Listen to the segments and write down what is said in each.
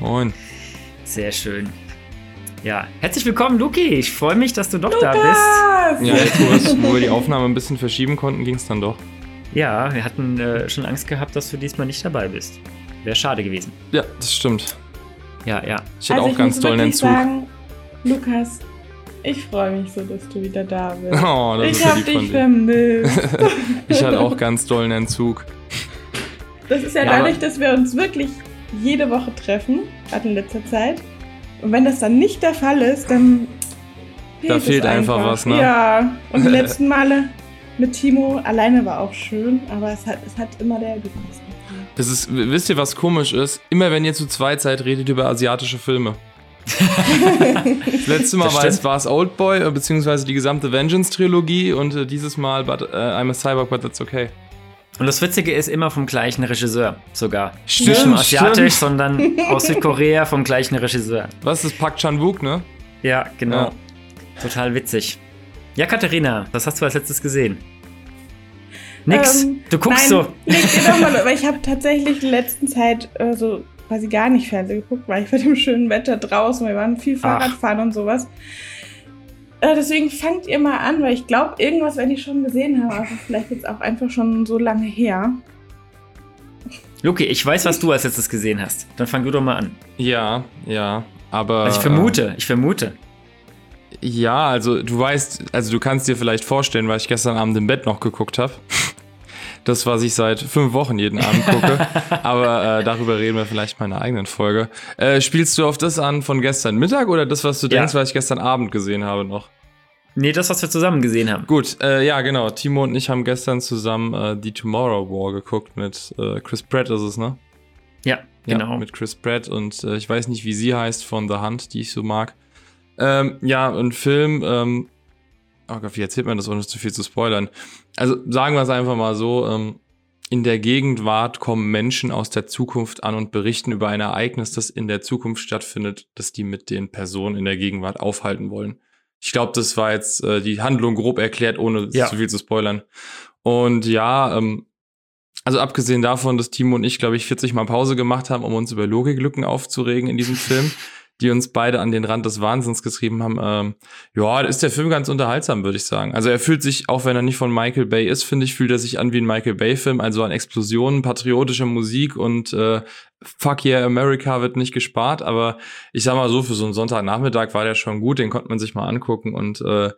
Moin. Sehr schön. Ja, herzlich willkommen, Luki. Ich freue mich, dass du doch Lukas! da Ja, jetzt, wo, wir's- wo wir die Aufnahme ein bisschen verschieben konnten, ging es dann doch. bist. Ja, wir hatten äh, schon Angst gehabt, dass du diesmal nicht dabei bist. Wäre schade gewesen. Ja, das stimmt. Ja, ja. Ich hatte also auch ganz muss tollen Entzug. sagen, Lukas, ich freue mich so, dass du wieder da bist. Oh, das ich ist ja hab dich vermisst. Ich hatte auch ganz tollen Entzug. Das ist ja, Ja, dadurch, dass wir uns wirklich jede Woche treffen, gerade in letzter Zeit. Und wenn das dann nicht der Fall ist, dann Da es fehlt einfach was, ne? Ja, und die letzten Male mit Timo alleine war auch schön, aber es hat, es hat immer der gepasst. Das ist, wisst ihr, was komisch ist? Immer wenn ihr zu zweit seid, redet ihr über asiatische Filme. Das letzte Mal Das war es, stimmt. war es Oldboy, äh, beziehungsweise die gesamte Vengeance-Trilogie und äh, dieses Mal but, äh, I'm a Cyborg, but that's okay. Und das Witzige ist immer vom gleichen Regisseur sogar. Stimmt, Nicht nur asiatisch, stimmt. sondern aus Südkorea vom gleichen Regisseur. Was ist Park Chan-wook, ne? Ja, genau. Ja. Total witzig. Ja, Katharina, was hast du als letztes gesehen? Nix. Ähm, du guckst Nein, so. doch mal, aber ich habe tatsächlich in letzter Zeit äh, so quasi gar nicht Fernsehen geguckt, weil ich bei dem schönen Wetter draußen, wir waren viel Fahrradfahren und sowas. Äh, deswegen fangt ihr mal an, weil ich glaube, irgendwas werde ich schon gesehen haben, aber vielleicht jetzt auch einfach schon so lange her. Luki, ich weiß, was du als letztes gesehen hast. Dann fang du doch mal an. Ja, ja. Aber. Also ich vermute, ich vermute. Äh, ja, also du weißt, also du kannst dir vielleicht vorstellen, weil ich gestern Abend im Bett noch geguckt habe. Das, was ich seit fünf Wochen jeden Abend gucke. Aber äh, darüber reden wir vielleicht mal in einer eigenen Folge. Äh, spielst du auf das an von gestern Mittag oder das, was du Ja. denkst, was ich gestern Abend gesehen habe noch? Nee, das, was wir zusammen gesehen haben. Gut, äh, ja, genau. Timo und ich haben gestern zusammen äh, die Tomorrow War geguckt mit äh, Chris Pratt ist es, ne? Ja, genau. Ja, mit Chris Pratt und äh, ich weiß nicht, wie sie heißt von The Hunt, die ich so mag. Ähm, ja, ein Film, ähm, oh Gott, wie erzählt man das, ohne zu viel zu spoilern? Also sagen wir es einfach mal so, ähm, in der Gegenwart kommen Menschen aus der Zukunft an und berichten über ein Ereignis, das in der Zukunft stattfindet, das die mit den Personen in der Gegenwart aufhalten wollen. Ich glaube, das war jetzt äh, die Handlung grob erklärt, ohne Ja. zu viel zu spoilern. Und ja, ähm, also abgesehen davon, dass Timo und ich, glaube ich, 40 Mal Pause gemacht haben, um uns über Logiklücken aufzuregen in diesem Film, die uns beide an den Rand des Wahnsinns getrieben haben, ähm, ja, ist der Film ganz unterhaltsam, würde ich sagen. Also er fühlt sich, auch wenn er nicht von Michael Bay ist, finde ich, fühlt er sich an wie ein Michael Bay-Film, also an Explosionen, patriotischer Musik und äh, Fuck yeah, America wird nicht gespart, aber ich sag mal so, für so einen Sonntagnachmittag war der schon gut, den konnte man sich mal angucken und äh,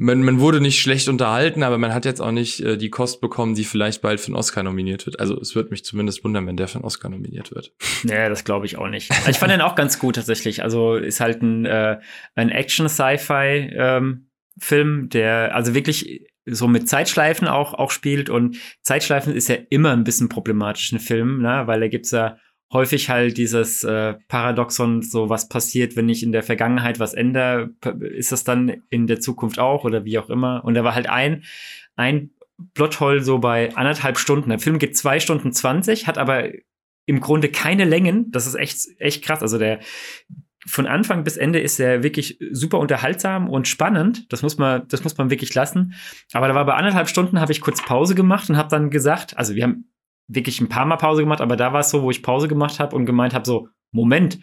man, man wurde nicht schlecht unterhalten, aber man hat jetzt auch nicht äh, die Kost bekommen, die vielleicht bald für einen Oscar nominiert wird. Also es würde mich zumindest wundern, wenn der für einen Oscar nominiert wird. Nee, das glaube ich auch nicht. Also ich fand den auch ganz gut tatsächlich. Also ist halt ein, äh, ein Action-Sci-Fi-Film, der also wirklich so mit Zeitschleifen auch, auch spielt. Und Zeitschleifen ist ja immer ein bisschen problematisch in Filmen, ne? weil da gibt's ja häufig halt dieses äh, Paradoxon, so was passiert, wenn ich in der Vergangenheit was ändere, ist das dann in der Zukunft auch oder wie auch immer. Und da war halt ein, ein Plothole so bei anderthalb Stunden. Der Film geht zwei Stunden zwanzig, hat aber im Grunde keine Längen. Das ist echt, echt krass. Also der von Anfang bis Ende ist er wirklich super unterhaltsam und spannend. Das muss man, das muss man wirklich lassen. Aber da war bei anderthalb Stunden habe ich kurz Pause gemacht und habe dann gesagt, also wir haben wirklich ein paar Mal Pause gemacht, aber da war es so, wo ich Pause gemacht habe und gemeint habe, so, Moment,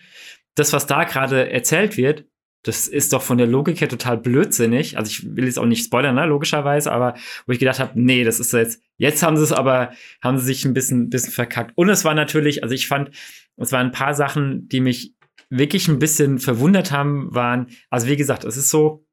das, was da gerade erzählt wird, das ist doch von der Logik her total blödsinnig. Also ich will jetzt auch nicht spoilern, ne, logischerweise, aber wo ich gedacht habe, nee, das ist jetzt, jetzt haben sie es aber, haben sie sich ein bisschen, bisschen verkackt. Und es war natürlich, also ich fand, es waren ein paar Sachen, die mich wirklich ein bisschen verwundert haben, waren, also wie gesagt, es ist so,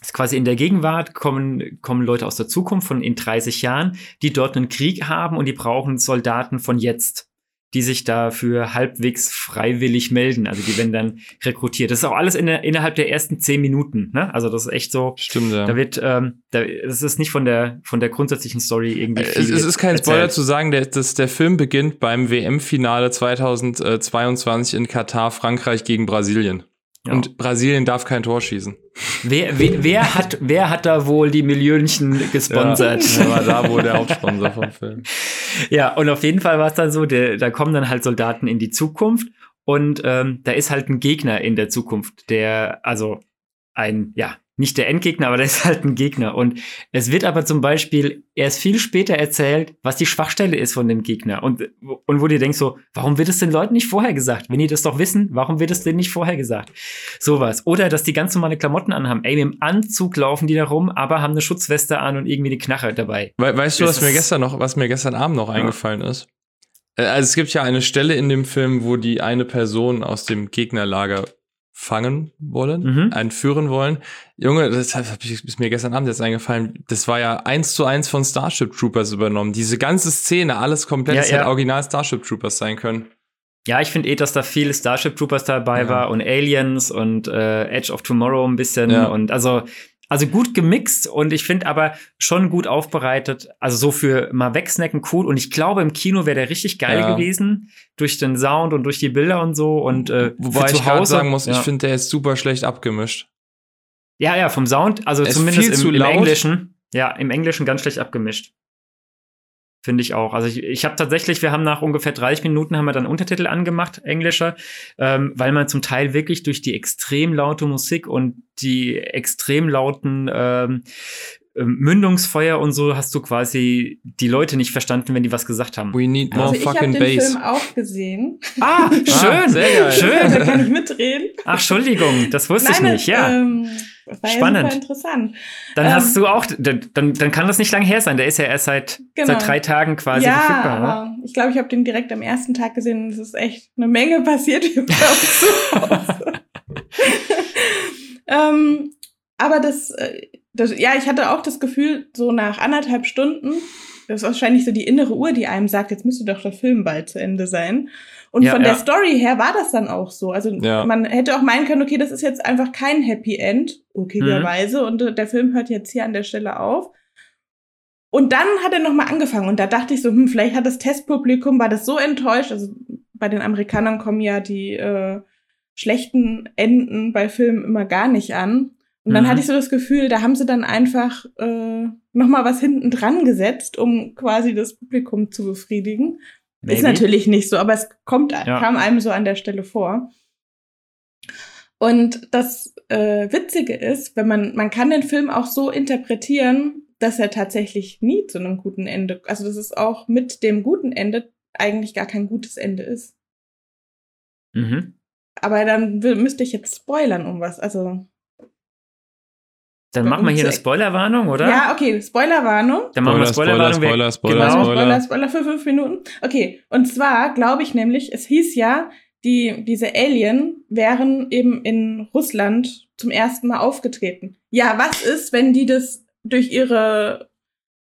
ist quasi in der Gegenwart kommen, kommen Leute aus der Zukunft von in 30 Jahren, die dort einen Krieg haben und die brauchen Soldaten von jetzt, die sich dafür halbwegs freiwillig melden. Also die werden dann rekrutiert. Das ist auch alles in der, innerhalb der ersten zehn Minuten. Ne? Also das ist echt so. Stimmt, ja. Da wird, ähm, da, das ist nicht von der von der grundsätzlichen Story irgendwie. Es, es ist kein Spoiler erzählt. zu sagen, der, dass der Film beginnt beim WM-Finale 2022 in Katar, Frankreich gegen Brasilien. Ja. Und Brasilien darf kein Tor schießen. Wer, wer, wer, hat, wer hat da wohl die Millionchen gesponsert? Ja, der war da wohl der Hauptsponsor vom Film. Ja, und auf jeden Fall war es dann so, der, da kommen dann halt Soldaten in die Zukunft und ähm, da ist halt ein Gegner in der Zukunft, der, also ein, ja, nicht der Endgegner, aber der ist halt ein Gegner. Und es wird aber zum Beispiel erst viel später erzählt, was die Schwachstelle ist von dem Gegner. Und, und wo du denkst so, warum wird es den Leuten nicht vorher gesagt? Wenn die das doch wissen, warum wird es denen nicht vorher gesagt? Sowas. Oder, dass die ganz normale Klamotten anhaben. Ey, im Anzug laufen die da rum, aber haben eine Schutzweste an und irgendwie eine Knarre dabei. We weißt du, was mir gestern noch, was mir gestern Abend noch ja. eingefallen ist? Äh, also es gibt ja eine Stelle in dem Film, wo die eine Person aus dem Gegnerlager fangen wollen, mhm. einführen wollen. Junge, das ist mir gestern Abend jetzt eingefallen. Das war ja eins zu eins von Starship Troopers übernommen. Diese ganze Szene, alles komplett, ja, ja. Original Starship Troopers sein können. Ja, ich finde eh, dass da viel Starship Troopers dabei ja. war und Aliens und äh, Edge of Tomorrow ein bisschen und also also gut gemixt und ich finde aber schon gut aufbereitet. Also so für mal wegsnacken cool. Und ich glaube, im Kino wäre der richtig geil ja. gewesen. Durch den Sound und durch die Bilder und so. Und äh, Wobei ich gerade sagen muss, ja. ich finde, der ist super schlecht abgemischt. Ja, ja, vom Sound, also es zumindest im, im Englischen. Ja, im Englischen ganz schlecht abgemischt. Finde ich auch. Also ich, ich habe tatsächlich, wir haben nach ungefähr 30 Minuten haben wir dann Untertitel angemacht, englischer, ähm, weil man zum Teil wirklich durch die extrem laute Musik und die extrem lauten ähm, ähm Mündungsfeuer und so hast du quasi die Leute nicht verstanden, wenn die was gesagt haben. We need more also fucking bass. Ich habe den Film auch gesehen. Ah, schön, ah, sehr geil. Schön. Da kann ich mitreden. Ach, Entschuldigung, das wusste Nein, ich nicht, ja. Ähm, war Spannend. Ja interessant. Dann ähm, hast du auch, dann, dann kann das nicht lange her sein. Der ist ja erst seit, genau. seit drei Tagen quasi ja, verfügbar. Aber ich glaube, ich habe den direkt am ersten Tag gesehen. Es ist echt eine Menge passiert hier bei uns zu Hause. ähm, aber das, äh, das, ja, ich hatte auch das Gefühl, so nach anderthalb Stunden, das ist wahrscheinlich so die innere Uhr, die einem sagt, jetzt müsste doch der Film bald zu Ende sein. Und ja, von ja. der Story her war das dann auch so. Also ja. man hätte auch meinen können, okay, das ist jetzt einfach kein Happy End, okayrerweise, mhm. und äh, der Film hört jetzt hier an der Stelle auf. Und dann hat er nochmal angefangen und da dachte ich so, hm, vielleicht hat das Testpublikum, war das so enttäuscht, also bei den Amerikanern kommen ja die äh, schlechten Enden bei Filmen immer gar nicht an. Und dann mhm. hatte ich so das Gefühl, da haben sie dann einfach äh, nochmal was hinten dran gesetzt, um quasi das Publikum zu befriedigen. Maybe. Ist natürlich nicht so, aber es kommt, ja. kam einem so an der Stelle vor. Und das äh, Witzige ist, wenn man, man kann den Film auch so interpretieren, dass er tatsächlich nie zu einem guten Ende, also dass es auch mit dem guten Ende eigentlich gar kein gutes Ende ist. Mhm. Aber dann müsste ich jetzt spoilern um was, also dann machen wir hier eine Spoilerwarnung, oder? Ja, okay, Spoilerwarnung. Dann machen wir Spoiler, Spoiler, Spoiler, Spoiler, genau, Spoiler, Spoiler für fünf Minuten. Okay, und zwar glaube ich nämlich, es hieß ja, die, diese Alien wären eben in Russland zum ersten Mal aufgetreten. Ja, was ist, wenn die das durch ihre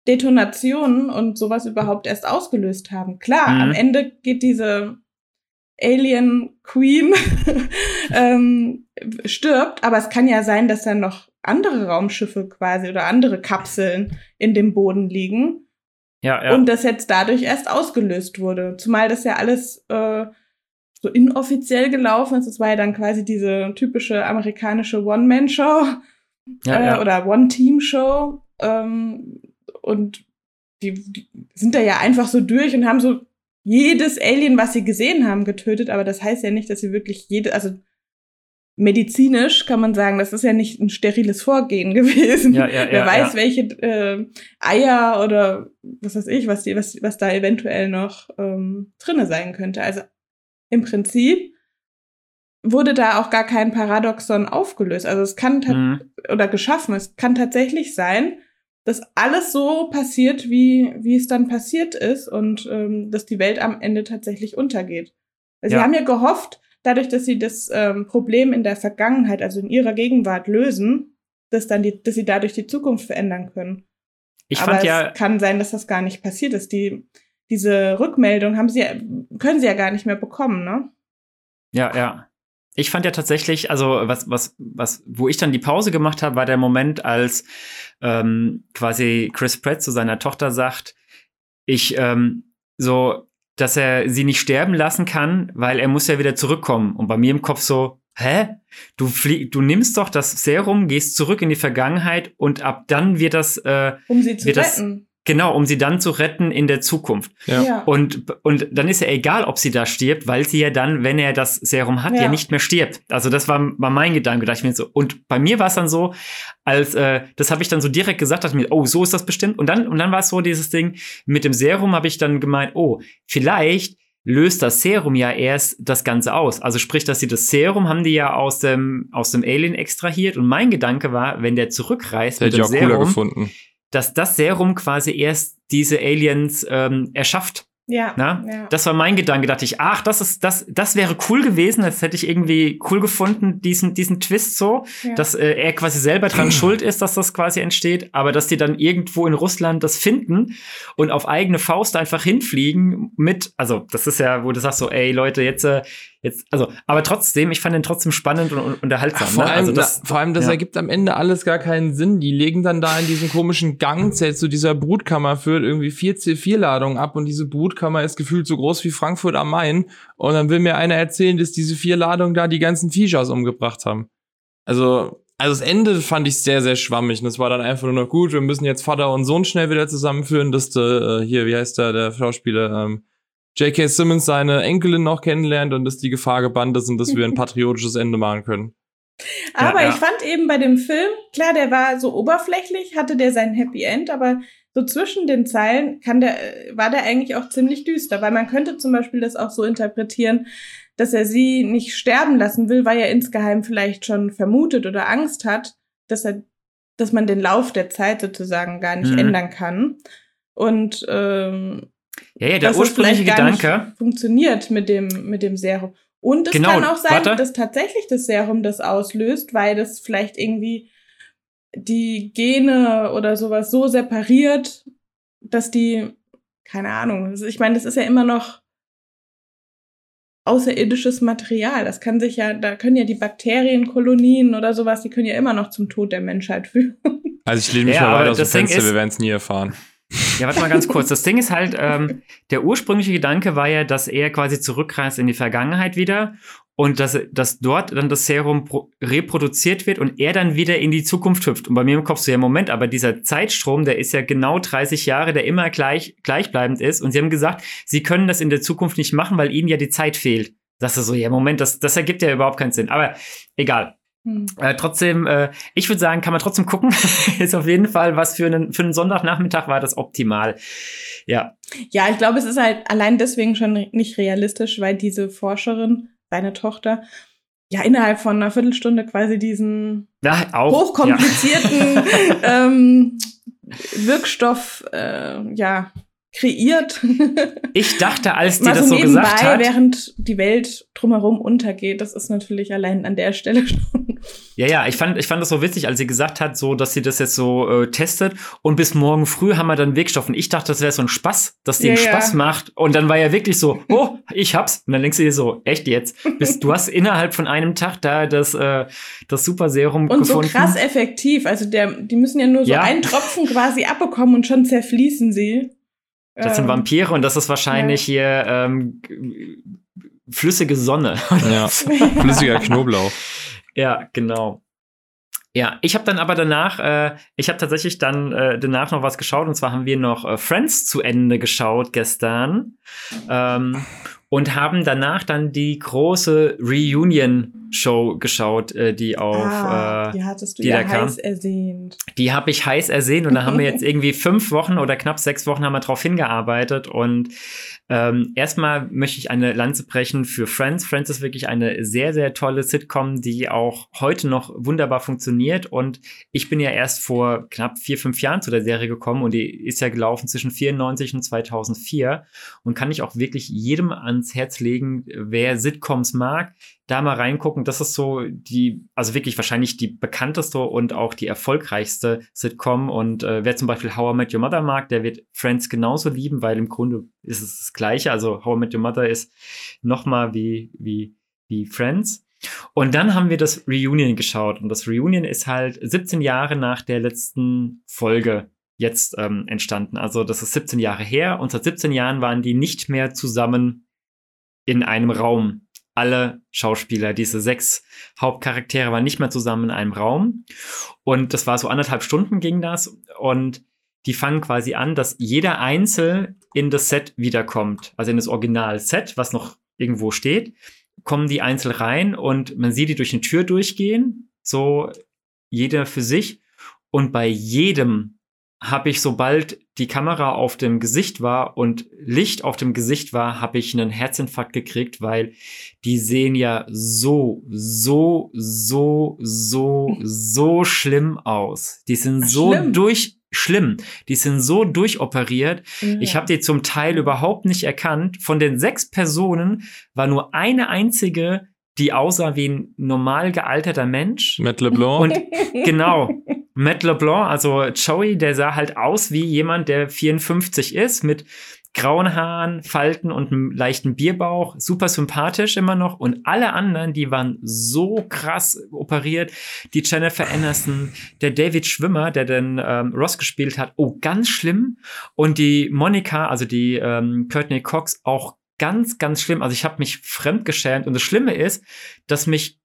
Detonationen und sowas überhaupt erst ausgelöst haben? Klar, mhm. am Ende geht diese Alien Queen ähm, stirbt, aber es kann ja sein, dass dann noch andere Raumschiffe quasi oder andere Kapseln in dem Boden liegen. Ja, ja. Und das jetzt dadurch erst ausgelöst wurde. Zumal das ja alles äh, so inoffiziell gelaufen ist. Es war ja dann quasi diese typische amerikanische One-Man-Show ja, äh, ja. oder One-Team-Show. Ähm, und die, die sind da ja einfach so durch und haben so jedes Alien, was sie gesehen haben, getötet. Aber das heißt ja nicht, dass sie wirklich jede, also medizinisch kann man sagen, das ist ja nicht ein steriles Vorgehen gewesen. Ja, ja, Wer ja, weiß, ja. welche äh, Eier oder was weiß ich, was, die, was, was da eventuell noch ähm, drinne sein könnte. Also im Prinzip wurde da auch gar kein Paradoxon aufgelöst. Also es kann mhm. oder geschaffen, es kann tatsächlich sein, dass alles so passiert, wie, wie es dann passiert ist und ähm, dass die Welt am Ende tatsächlich untergeht. Also Sie haben ja gehofft, dadurch, dass sie das ähm, Problem in der Vergangenheit, also in ihrer Gegenwart lösen, dass dann die, dass sie dadurch die Zukunft verändern können. Ich Aber fand ja, es kann sein, dass das gar nicht passiert ist. Die, diese Rückmeldung haben sie, können sie ja gar nicht mehr bekommen, ne? Ja, ja. Ich fand ja tatsächlich, also was, was, was, wo ich dann die Pause gemacht habe, war der Moment, als ähm, quasi Chris Pratt zu seiner Tochter sagt, ich ähm, so, dass er sie nicht sterben lassen kann, weil er muss ja wieder zurückkommen. Und bei mir im Kopf so, hä? Du, flieg, du nimmst doch das Serum, gehst zurück in die Vergangenheit und ab dann wird das. Äh, um sie zu retten. Das, Genau, um sie dann zu retten in der Zukunft. Ja. Ja. Und, und dann ist ja egal, ob sie da stirbt, weil sie ja dann, wenn er das Serum hat, ja, Ja. nicht mehr stirbt. Also das war, war mein Gedanke, dachte ich mir so. Und bei mir war es dann so, als äh, das habe ich dann so direkt gesagt, dachte ich mir, oh, so ist das bestimmt. Und dann, und dann war es so dieses Ding, mit dem Serum habe ich dann gemeint, oh, vielleicht löst das Serum ja erst das Ganze aus. Also sprich, dass sie das Serum haben die ja aus dem, aus dem Alien extrahiert. Und mein Gedanke war, wenn der zurückreist Das mit hätte ich auch cooler Serum, gefunden. Dass das Serum quasi erst diese Aliens ähm, erschafft. Ja. Na? ja. Das war mein Gedanke, dachte ich, ach, das ist, das, das wäre cool gewesen, das hätte ich irgendwie cool gefunden, diesen, diesen Twist so, ja. dass äh, er quasi selber dran schuld ist, dass das quasi entsteht, aber dass die dann irgendwo in Russland das finden und auf eigene Faust einfach hinfliegen mit, also das ist ja, wo du sagst so, ey Leute, jetzt, äh, jetzt, also, aber trotzdem, ich fand den trotzdem spannend und, und unterhaltsam. Ach, vor, ne? allem, also das, da, vor allem, das ja. ergibt am Ende alles gar keinen Sinn. Die legen dann da in diesen komischen Gang, der zu dieser Brutkammer führt, irgendwie vier C4-Ladungen ab und diese Brutkammer ist gefühlt so groß wie Frankfurt am Main. Und dann will mir einer erzählen, dass diese vier Ladungen da die ganzen Viechers umgebracht haben. Also, also das Ende fand ich sehr, sehr schwammig. Und das war dann einfach nur noch gut. Wir müssen jetzt Vater und Sohn schnell wieder zusammenführen, dass der, äh, hier, wie heißt der, der Schauspieler, ähm, J.K. Simmons seine Enkelin noch kennenlernt und dass die Gefahr gebannt ist und dass wir ein patriotisches Ende machen können. Aber Ja, ja. ich fand eben bei dem Film, klar, der war so oberflächlich, hatte der sein Happy End, aber so zwischen den Zeilen kann der, äh, war der eigentlich auch ziemlich düster, weil man könnte zum Beispiel das auch so interpretieren, dass er sie nicht sterben lassen will, weil er insgeheim vielleicht schon vermutet oder Angst hat, dass er, dass man den Lauf der Zeit sozusagen gar nicht Mhm. ändern kann. Und ähm, ja, ja, der ursprüngliche Gedanke, funktioniert mit dem, mit dem Serum. Und es Genau, kann auch sein, warte. dass tatsächlich das Serum das auslöst, weil das vielleicht irgendwie die Gene oder sowas so separiert, dass die, keine Ahnung, ich meine, das ist ja immer noch außerirdisches Material. Das kann sich ja, da können ja die Bakterienkolonien oder sowas, die können ja immer noch zum Tod der Menschheit führen. Also ich lehne mich Ja, mal weit aus dem Fenster, ist- wir werden es nie erfahren. Ja, warte mal ganz kurz. Das Ding ist halt, ähm, der ursprüngliche Gedanke war ja, dass er quasi zurückreist in die Vergangenheit wieder und dass, dass dort dann das Serum pro- reproduziert wird und er dann wieder in die Zukunft hüpft. Und bei mir im Kopf so, ja, Moment, aber dieser Zeitstrom, der ist ja genau 30 Jahre, der immer gleich, gleichbleibend ist. Und sie haben gesagt, sie können das in der Zukunft nicht machen, weil ihnen ja die Zeit fehlt. Das ist so, ja, Moment, das, das ergibt ja überhaupt keinen Sinn. Aber egal. Hm. Äh, trotzdem, äh, ich würde sagen, kann man trotzdem gucken. ist auf jeden Fall was für einen, für einen Sonntagnachmittag war das optimal. Ja. Ja, ich glaube, es ist halt allein deswegen schon nicht realistisch, weil diese Forscherin, seine Tochter, ja innerhalb von einer Viertelstunde quasi diesen ja auch. hochkomplizierten ähm, Wirkstoff äh, ja kreiert. Ja. Ich dachte, als die Mal das so nebenbei, gesagt hat. während die Welt drumherum untergeht. Das ist natürlich allein an der Stelle schon. Ja, ja, ich fand, ich fand das so witzig, als sie gesagt hat, so, dass sie das jetzt so äh, testet und bis morgen früh haben wir dann Wirkstoff. Und ich dachte, das wäre so ein Spaß, dass die Ja, einen ja. Spaß macht. Und dann war ja wirklich so, oh, ich hab's. Und dann denkst du dir so, echt jetzt? Bis, du hast innerhalb von einem Tag da das, äh, das Super Serum Und so gefunden. krass effektiv. Also der, die müssen ja nur so Ja. einen Tropfen quasi abbekommen und schon zerfließen sie. Das sind Ähm, Vampire und das ist wahrscheinlich hier ähm, flüssige Sonne. Ja, flüssiger Knoblauch. Ja, genau. Ja, ich habe dann aber danach, äh, ich habe tatsächlich dann äh, danach noch was geschaut und zwar haben wir noch äh, Friends zu Ende geschaut gestern ähm, und haben danach dann die große Reunion-Show geschaut, äh, die auf ah, äh, die hattest du die ja da kam. heiß ersehnt. die habe ich heiß ersehen und da haben wir jetzt irgendwie fünf Wochen oder knapp sechs Wochen haben wir drauf hingearbeitet und ähm, erstmal möchte ich eine Lanze brechen für Friends. Friends ist wirklich eine sehr, sehr tolle Sitcom, die auch heute noch wunderbar funktioniert und ich bin ja erst vor knapp vier, fünf Jahren zu der Serie gekommen und die ist ja gelaufen zwischen 94 und 2004 und kann ich auch wirklich jedem ans Herz legen, wer Sitcoms mag, da mal reingucken. Das ist so die, also wirklich wahrscheinlich die bekannteste und auch die erfolgreichste Sitcom. Und äh, wer zum Beispiel How I Met Your Mother mag, der wird Friends genauso lieben, weil im Grunde ist es das Gleiche. Also How I Met Your Mother ist nochmal wie, wie, wie Friends. Und dann haben wir das Reunion geschaut. Und das Reunion ist halt 17 Jahre nach der letzten Folge jetzt ähm, entstanden. Also das ist 17 Jahre her. Und seit 17 Jahren waren die nicht mehr zusammen in einem Raum. Alle Schauspieler, diese sechs Hauptcharaktere waren nicht mehr zusammen in einem Raum. Und das war so anderthalb Stunden ging das. Und die fangen quasi an, dass jeder Einzel in das Set wiederkommt, also in das Original-Set, was noch irgendwo steht, kommen die Einzel rein und man sieht die durch eine Tür durchgehen, so jeder für sich. Und bei jedem habe ich, sobald die Kamera auf dem Gesicht war und Licht auf dem Gesicht war, habe ich einen Herzinfarkt gekriegt, weil die sehen ja so, so, so, so, so schlimm aus. Die sind so schlimm. durch schlimm. Die sind so durchoperiert. Ja. Ich habe die zum Teil überhaupt nicht erkannt. Von den sechs Personen war nur eine einzige, die aussah wie ein normal gealterter Mensch. Matt LeBlanc. Und genau, Matt LeBlanc, also Joey, der sah halt aus wie jemand, der 54 ist, mit grauen Haaren, Falten und einem leichten Bierbauch, super sympathisch immer noch. Und alle anderen, die waren so krass operiert. Die Jennifer Aniston, der David Schwimmer, der den ähm, Ross gespielt hat, oh, ganz schlimm. Und die Monika, also die ähm, Courtney Cox, auch ganz, ganz schlimm. Also ich habe mich fremdgeschämt. Und das Schlimme ist, dass mich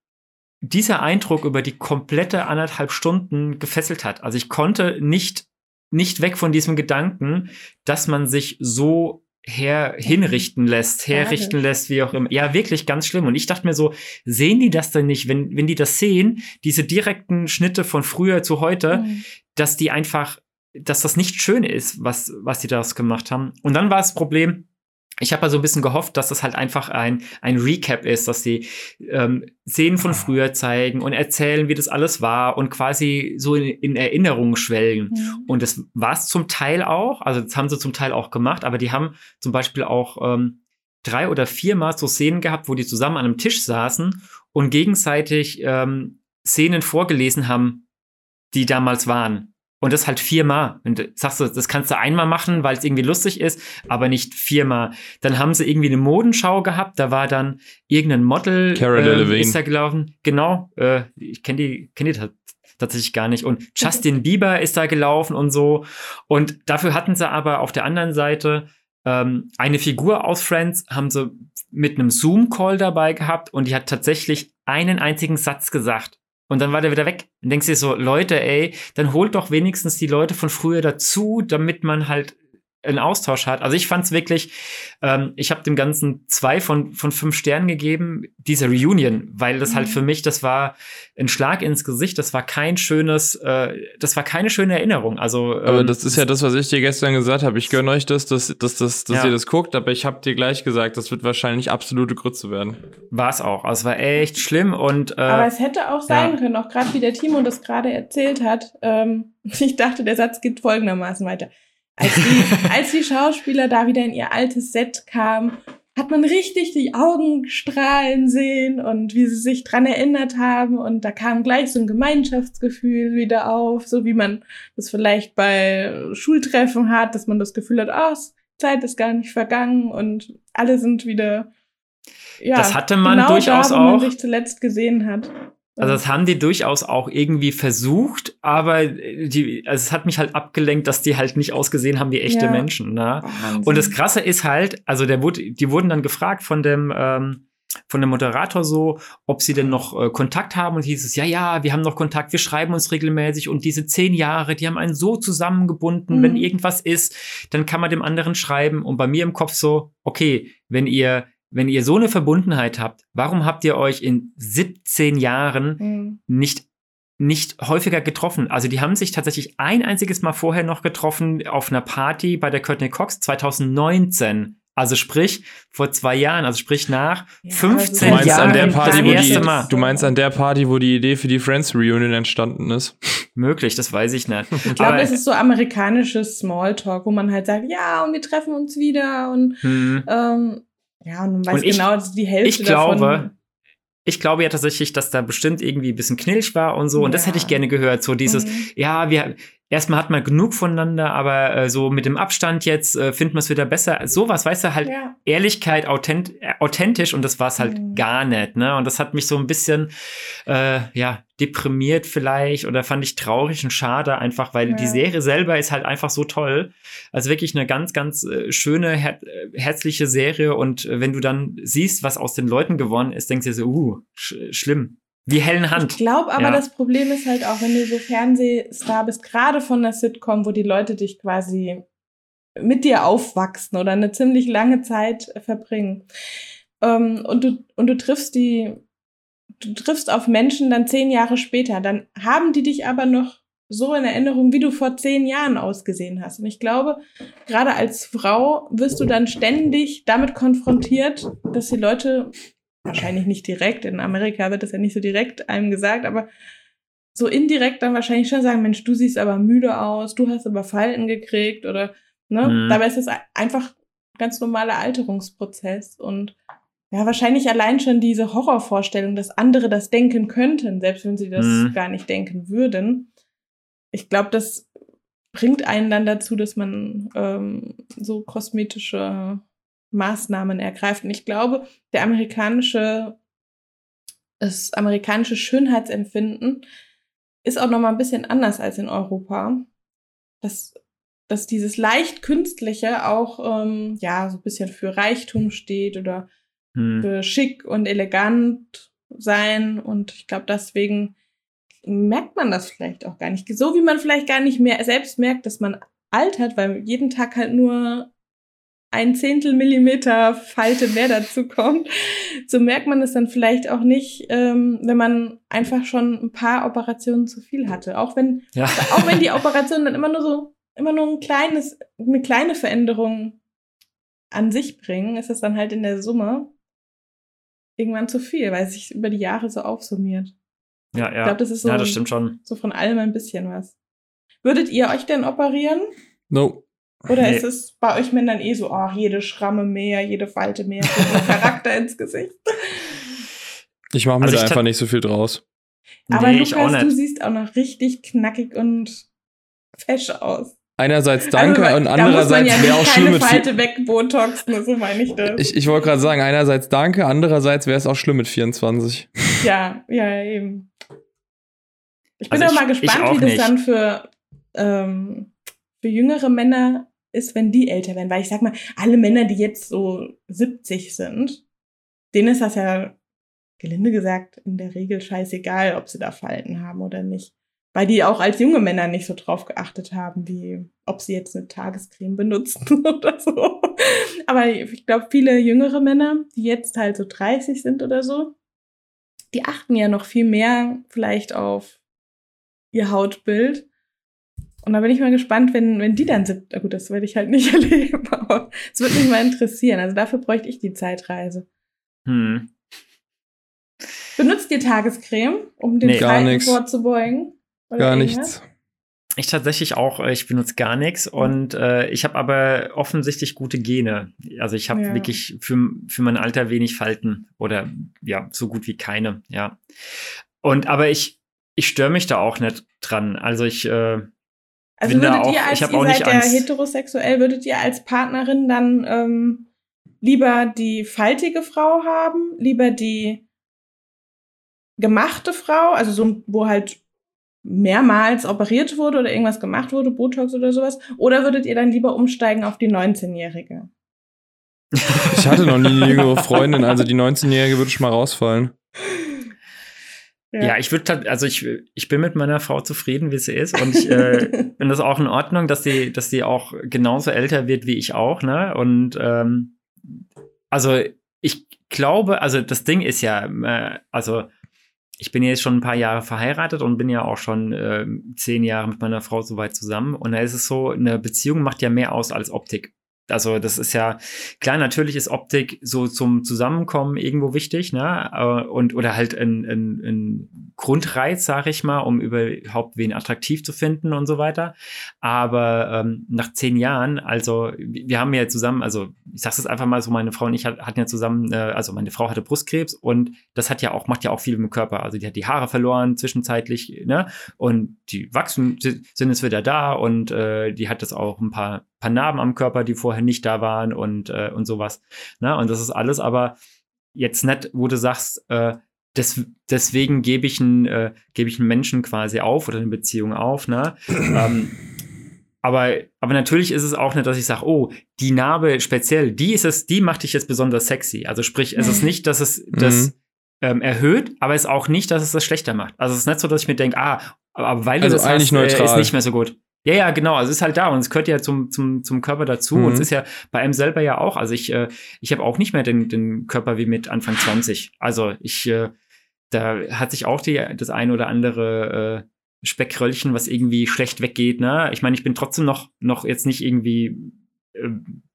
dieser Eindruck über die komplette anderthalb Stunden gefesselt hat. Also ich konnte nicht, nicht weg von diesem Gedanken, dass man sich so her hinrichten lässt, herrichten lässt, wie auch immer. Ja, wirklich ganz schlimm. Und ich dachte mir so, sehen die das denn nicht, wenn, wenn die das sehen, diese direkten Schnitte von früher zu heute, mhm. dass die einfach, dass das nicht schön ist, was, was die daraus gemacht haben. Und dann war das Problem, ich habe also ein bisschen gehofft, dass das halt einfach ein, ein Recap ist, dass sie ähm, Szenen von früher zeigen und erzählen, wie das alles war und quasi so in, in Erinnerungen schwelgen. Mhm. Und das war es zum Teil auch, also das haben sie zum Teil auch gemacht, aber die haben zum Beispiel auch ähm, drei oder viermal so Szenen gehabt, wo die zusammen an einem Tisch saßen und gegenseitig ähm, Szenen vorgelesen haben, die damals waren. Und das halt viermal. Und sagst du, das kannst du einmal machen, weil es irgendwie lustig ist, aber nicht viermal. Dann haben sie irgendwie eine Modenschau gehabt, da war dann irgendein Model Cara äh, ist da gelaufen. Genau, äh, ich kenne die, kenn die tatsächlich gar nicht. Und Justin Bieber ist da gelaufen und so. Und dafür hatten sie aber auf der anderen Seite ähm, eine Figur aus Friends, haben sie mit einem Zoom-Call dabei gehabt und die hat tatsächlich einen einzigen Satz gesagt. Und dann war der wieder weg. Und denkst dir so, Leute, ey, dann holt doch wenigstens die Leute von früher dazu, damit man halt einen Austausch hat. Also ich fand es wirklich, ähm, ich habe dem Ganzen zwei von, von fünf Sternen gegeben, diese Reunion, weil das halt mhm. halt für mich, das war ein Schlag ins Gesicht, das war kein schönes, äh, das war keine schöne Erinnerung. Also, ähm, aber das ist ja das, was ich dir gestern gesagt habe. Ich gönne euch das, dass, dass, dass, dass ja. ihr das guckt, aber ich habe dir gleich gesagt, das wird wahrscheinlich absolute Grütze werden. War es auch. Also es war echt schlimm und. Äh, aber es hätte auch sein ja. können, auch gerade wie der Timo das gerade erzählt hat. Ähm, ich dachte, der Satz geht folgendermaßen weiter. Als die, als die Schauspieler da wieder in ihr altes Set kamen, hat man richtig die Augen strahlen sehen und wie sie sich dran erinnert haben. Und da kam gleich so ein Gemeinschaftsgefühl wieder auf, so wie man das vielleicht bei Schultreffen hat, dass man das Gefühl hat, oh, Zeit ist gar nicht vergangen und alle sind wieder. Ja, das hatte man genau durchaus da, wo man auch. sich zuletzt gesehen hat. Also das haben die durchaus auch irgendwie versucht, aber die, also es hat mich halt abgelenkt, dass die halt nicht ausgesehen haben wie echte ja. Menschen. Ne? Und das Krasse ist halt, also der wurde, die wurden dann gefragt von dem ähm, von dem Moderator so, ob sie denn noch äh, Kontakt haben und hieß es, ja, ja, wir haben noch Kontakt, wir schreiben uns regelmäßig und diese zehn Jahre, die haben einen so zusammengebunden, mhm. wenn irgendwas ist, dann kann man dem anderen schreiben und bei mir im Kopf so, okay, wenn ihr wenn ihr so eine Verbundenheit habt, warum habt ihr euch in 17 Jahren mhm. nicht nicht häufiger getroffen. Also die haben sich tatsächlich ein einziges Mal vorher noch getroffen auf einer Party bei der Courtney Cox 2019. Also sprich vor zwei Jahren, also sprich nach ja, 15 du Jahren. An der Party, wo die, du meinst an der Party, wo die Idee für die Friends Reunion entstanden ist? Möglich, das weiß ich nicht. Ich glaube, es ist so amerikanisches Smalltalk, wo man halt sagt, ja, und wir treffen uns wieder und hm. ähm, ja, und man weiß und ich, genau, die Hälfte ich glaube, davon. Ich glaube ja tatsächlich, dass da bestimmt irgendwie ein bisschen Knilch war und so. Und ja. das hätte ich gerne gehört. So dieses, mhm. ja, wir, erstmal hat man genug voneinander, aber äh, so mit dem Abstand jetzt äh, finden wir es wieder besser. Sowas, weißt du, halt ja. Ehrlichkeit, authent äh, authentisch und das war es halt mhm. gar nicht, ne? Und das hat mich so ein bisschen, äh, ja, deprimiert vielleicht oder fand ich traurig und schade einfach, weil ja. die Serie selber ist halt einfach so toll. Also wirklich eine ganz, ganz äh, schöne, her herzliche Serie und äh, wenn du dann siehst, was aus den Leuten geworden ist, denkst du dir so, uh, sch schlimm. Wie hellen Hand. Ich glaube aber, Ja. das Problem ist halt auch, wenn du so Fernsehstar bist, gerade von der Sitcom, wo die Leute dich quasi mit dir aufwachsen oder eine ziemlich lange Zeit verbringen. Ähm, und du, und du triffst die, du triffst auf Menschen dann zehn Jahre später, dann haben die dich aber noch so in Erinnerung, wie du vor zehn Jahren ausgesehen hast. Und ich glaube, gerade als Frau wirst du dann ständig damit konfrontiert, dass die Leute wahrscheinlich nicht direkt, in Amerika wird das ja nicht so direkt einem gesagt, aber so indirekt dann wahrscheinlich schon sagen, Mensch, du siehst aber müde aus, du hast aber Falten gekriegt oder ne? Mhm. Dabei ist es ein- einfach ein ganz normaler Alterungsprozess und ja, wahrscheinlich allein schon diese Horrorvorstellung, dass andere das denken könnten, selbst wenn sie das Mhm. gar nicht denken würden. Ich glaube, das bringt einen dann dazu, dass man ähm, so kosmetische Maßnahmen ergreift. Und ich glaube, der amerikanische, das amerikanische Schönheitsempfinden ist auch noch mal ein bisschen anders als in Europa. Dass, dass dieses leicht künstliche auch ähm, ja so ein bisschen für Reichtum steht oder Hm. für schick und elegant sein. Und ich glaube, deswegen merkt man das vielleicht auch gar nicht. So wie man vielleicht gar nicht mehr selbst merkt, dass man altert, weil jeden Tag halt nur ein Zehntel Millimeter Falte mehr dazu kommt. So merkt man es dann vielleicht auch nicht, ähm, wenn man einfach schon ein paar Operationen zu viel hatte. Auch wenn, Ja. auch wenn die Operationen dann immer nur so, immer nur ein kleines, eine kleine Veränderung an sich bringen, ist es dann halt in der Summe irgendwann zu viel, weil es sich über die Jahre so aufsummiert. Ja, ja. Ich glaube, das ist so, ja, das stimmt schon. so von allem ein bisschen was. Würdet ihr euch denn operieren? No. Oder Nee. ist es bei euch Männern eh so, ach, jede Schramme mehr, jede Falte mehr, jeder Charakter ins Gesicht? Ich mache mir Also da einfach nicht so viel draus. Aber nee, Lukas, du siehst auch noch richtig knackig und fesch aus. Einerseits danke Also, und da andererseits ja wäre auch schlimm keine mit Falte wegbotoxen, so meine ich das. Ich, ich wollte gerade sagen, einerseits danke, andererseits wäre es auch schlimm mit 24. Ja, ja, ja, eben. Ich bin Also auch mal ich- ich gespannt, auch wie das nicht. dann für, ähm, für jüngere Männer ist, wenn die älter werden. Weil ich sag mal, alle Männer, die jetzt so 70 sind, denen ist das ja, gelinde gesagt, in der Regel scheißegal, ob sie da Falten haben oder nicht. Weil die auch als junge Männer nicht so drauf geachtet haben, wie ob sie jetzt eine Tagescreme benutzen oder so. Aber ich glaube, viele jüngere Männer, die jetzt halt so 30 sind oder so, die achten ja noch viel mehr vielleicht auf ihr Hautbild. Und da bin ich mal gespannt, wenn, wenn die dann sind. Na gut, das werde ich halt nicht erleben, aber es würde mich mal interessieren. Also dafür bräuchte ich die Zeitreise. Hm. Benutzt ihr Tagescreme, um den Nee. Falten vorzubeugen? Oder Gar nichts. Ich tatsächlich auch, äh, ich benutze gar nichts und äh, ich habe aber offensichtlich gute Gene. Also ich habe Ja. wirklich für, für mein Alter wenig Falten oder ja, so gut wie keine, ja. Und aber ich, ich störe mich da auch nicht dran. Also ich, äh, Also würdet auch- ihr, als ihr seid ja Angst. heterosexuell, würdet ihr als Partnerin dann ähm, lieber die faltige Frau haben, lieber die gemachte Frau, also so, wo halt mehrmals operiert wurde oder irgendwas gemacht wurde, Botox oder sowas, oder würdet ihr dann lieber umsteigen auf die 19-Jährige? Ich hatte noch nie eine jüngere Freundin, also die 19-Jährige würde schon mal rausfallen. Ja, ich würde, also ich, ich bin mit meiner Frau zufrieden, wie sie ist und ich äh, finde das auch in Ordnung, dass sie, dass sie auch genauso älter wird wie ich auch, ne? Und ähm, also ich glaube, also das Ding ist ja, äh, also ich bin jetzt schon ein paar Jahre verheiratet und bin ja auch schon äh, zehn Jahre mit meiner Frau soweit zusammen. Und da ist es so, eine Beziehung macht ja mehr aus als Optik. Also das ist ja klar, natürlich ist Optik so zum Zusammenkommen irgendwo wichtig, ne? Äh, Und oder halt ein, ein, ein Grundreiz, sag ich mal, um überhaupt wen attraktiv zu finden und so weiter. Aber ähm, nach zehn Jahren, also wir haben ja zusammen, also ich sag's jetzt einfach mal so, meine Frau und ich hat- hatten ja zusammen, äh, also meine Frau hatte Brustkrebs und das hat ja auch, macht ja auch viel dem Körper. Also die hat die Haare verloren zwischenzeitlich, ne? Und die wachsen, si- sind jetzt wieder da und äh, die hat jetzt auch ein paar, paar Narben am Körper, die vorher nicht da waren und, äh, und sowas. Ne? Und das ist alles aber jetzt nicht, wo du sagst, äh, des, deswegen gebe ich, einen, äh, gebe ich einen Menschen quasi auf oder eine Beziehung auf. Ne? ähm, aber, aber natürlich ist es auch nicht, dass ich sage, oh, die Narbe speziell, die ist es, die macht dich jetzt besonders sexy. Also sprich, es ist Mhm. nicht, dass es, dass, ähm, erhöht, aber ist auch nicht, dass es das schlechter macht. Also es ist nicht so, dass ich mir denke, ah, aber weil du Also das eigentlich hast, neutral. Äh, ist nicht mehr so gut. Ja, ja, genau. Also es ist halt da und es gehört ja zum, zum, zum Körper dazu. Mhm. Und es ist ja bei einem selber ja auch. Also ich, äh, ich habe auch nicht mehr den, den Körper wie mit Anfang 20. Also ich, äh, da hat sich auch die, das ein oder andere äh, Speckröllchen, was irgendwie schlecht weggeht. Ne? Ich meine, ich bin trotzdem noch, noch jetzt nicht irgendwie,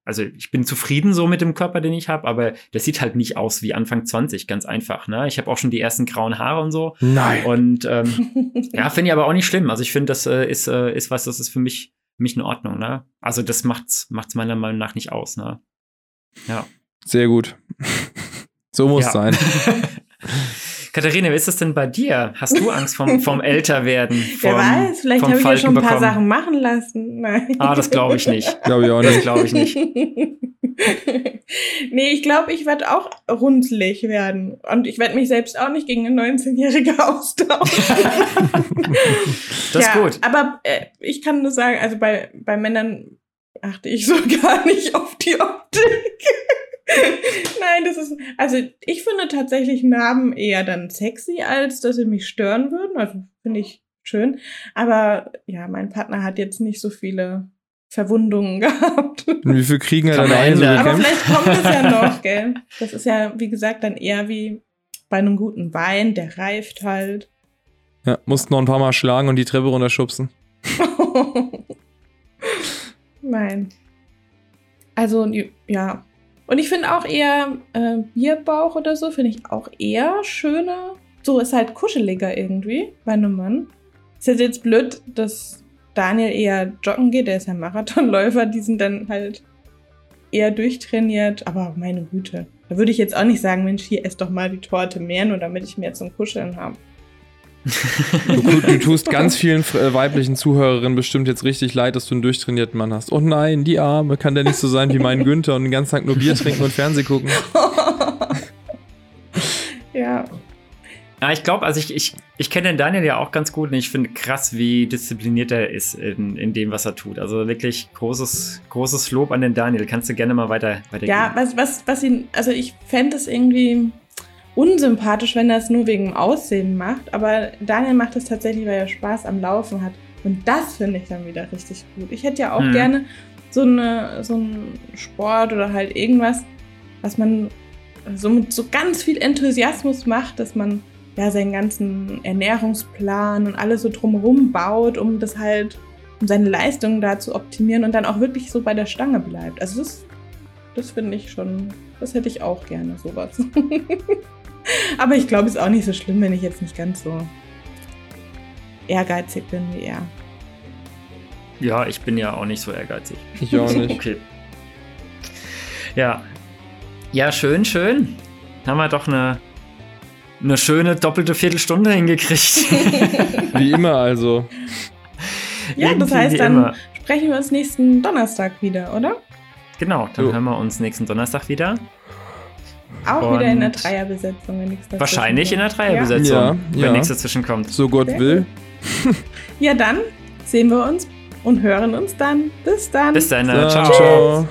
also ich bin zufrieden so mit dem Körper, den ich habe, aber der sieht halt nicht aus wie Anfang 20, ganz einfach. Ne? Ich habe auch schon die ersten grauen Haare und so. Nein. Und ähm, ja, finde ich aber auch nicht schlimm. Also ich finde, das äh, ist, äh, ist was, das ist für mich, mich in Ordnung. Ne? Also das macht's, macht's meiner Meinung nach nicht aus. Ne? Ja. Sehr gut. so muss ja. sein. Katharina, wie ist das denn bei dir? Hast du Angst vom, vom Älterwerden? Wer Vom, weiß, vielleicht habe ich ja schon ein paar Falken Sachen machen lassen. Nein. Ah, das glaube ich nicht. Glaube ich auch Das nicht. glaube ich nicht. nee, ich glaube, ich werde auch runzlig werden. Und ich werde mich selbst auch nicht gegen eine 19-Jährige austauschen. Das ja, ist gut. Aber äh, ich kann nur sagen, also bei, bei Männern achte ich so gar nicht auf die Optik. Nein, das ist. Also ich finde tatsächlich Narben eher dann sexy, als dass sie mich stören würden. Also finde ich schön. Aber ja, mein Partner hat jetzt nicht so viele Verwundungen gehabt. Und wie viel kriegen er dann ein? Aber vielleicht kommt es ja noch, gell? Das ist ja, wie gesagt, dann eher wie bei einem guten Wein, der reift halt. Ja, musst noch ein paar Mal schlagen und die Treppe runterschubsen. Nein. Also, ja. Und ich finde auch eher äh, Bierbauch oder so, finde ich auch eher schöner. So ist halt kuscheliger irgendwie bei einem Mann. Ist jetzt jetzt blöd, dass Daniel eher joggen geht, der ist ja Marathonläufer, die sind dann halt eher durchtrainiert, aber meine Güte. Da würde ich jetzt auch nicht sagen, Mensch, hier ess doch mal die Torte mehr, nur damit ich mehr zum Kuscheln habe. Du, du tust ganz vielen äh, weiblichen Zuhörerinnen bestimmt jetzt richtig leid, dass du einen durchtrainierten Mann hast. Oh nein, die Arme, kann der nicht so sein wie mein Günther und den ganzen Tag nur Bier trinken und Fernseh gucken. ja. Ja, ich glaube, also ich, ich, ich kenne den Daniel ja auch ganz gut und ich finde krass, wie diszipliniert er ist in, in dem, was er tut. Also wirklich großes, großes Lob an den Daniel. Kannst du gerne mal weiter, weitergeben. Ja, was, was, was ihn, also ich fände es irgendwie unsympathisch, wenn er es nur wegen dem Aussehen macht, aber Daniel macht es tatsächlich, weil er Spaß am Laufen hat. Und das finde ich dann wieder richtig gut. Ich hätte ja auch Hm. gerne so, eine, so einen Sport oder halt irgendwas, was man so mit so ganz viel Enthusiasmus macht, dass man ja seinen ganzen Ernährungsplan und alles so drumherum baut, um das halt, um seine Leistungen da zu optimieren und dann auch wirklich so bei der Stange bleibt. Also das, das finde ich schon, das hätte ich auch gerne, sowas. Aber ich glaube, es ist auch nicht so schlimm, wenn ich jetzt nicht ganz so ehrgeizig bin wie er. Ja, ich bin ja auch nicht so ehrgeizig. Ich auch nicht. Okay. Ja. Ja, schön, schön. Haben wir doch eine, eine schöne doppelte Viertelstunde hingekriegt. Wie immer also. Ja, das heißt, dann immer. sprechen wir uns nächsten Donnerstag wieder, oder? Genau, dann Jo. hören wir uns nächsten Donnerstag wieder. Auch wieder in der Und- Dreierbesetzung, wenn nichts dazwischen Wahrscheinlich in der kommt. Dreierbesetzung, Ja, wenn ja. nichts dazwischen kommt. So Gott Sehr will. Ja. ja, dann sehen wir uns und hören uns dann. Bis dann. Bis dann. Ja, Ciao. ciao.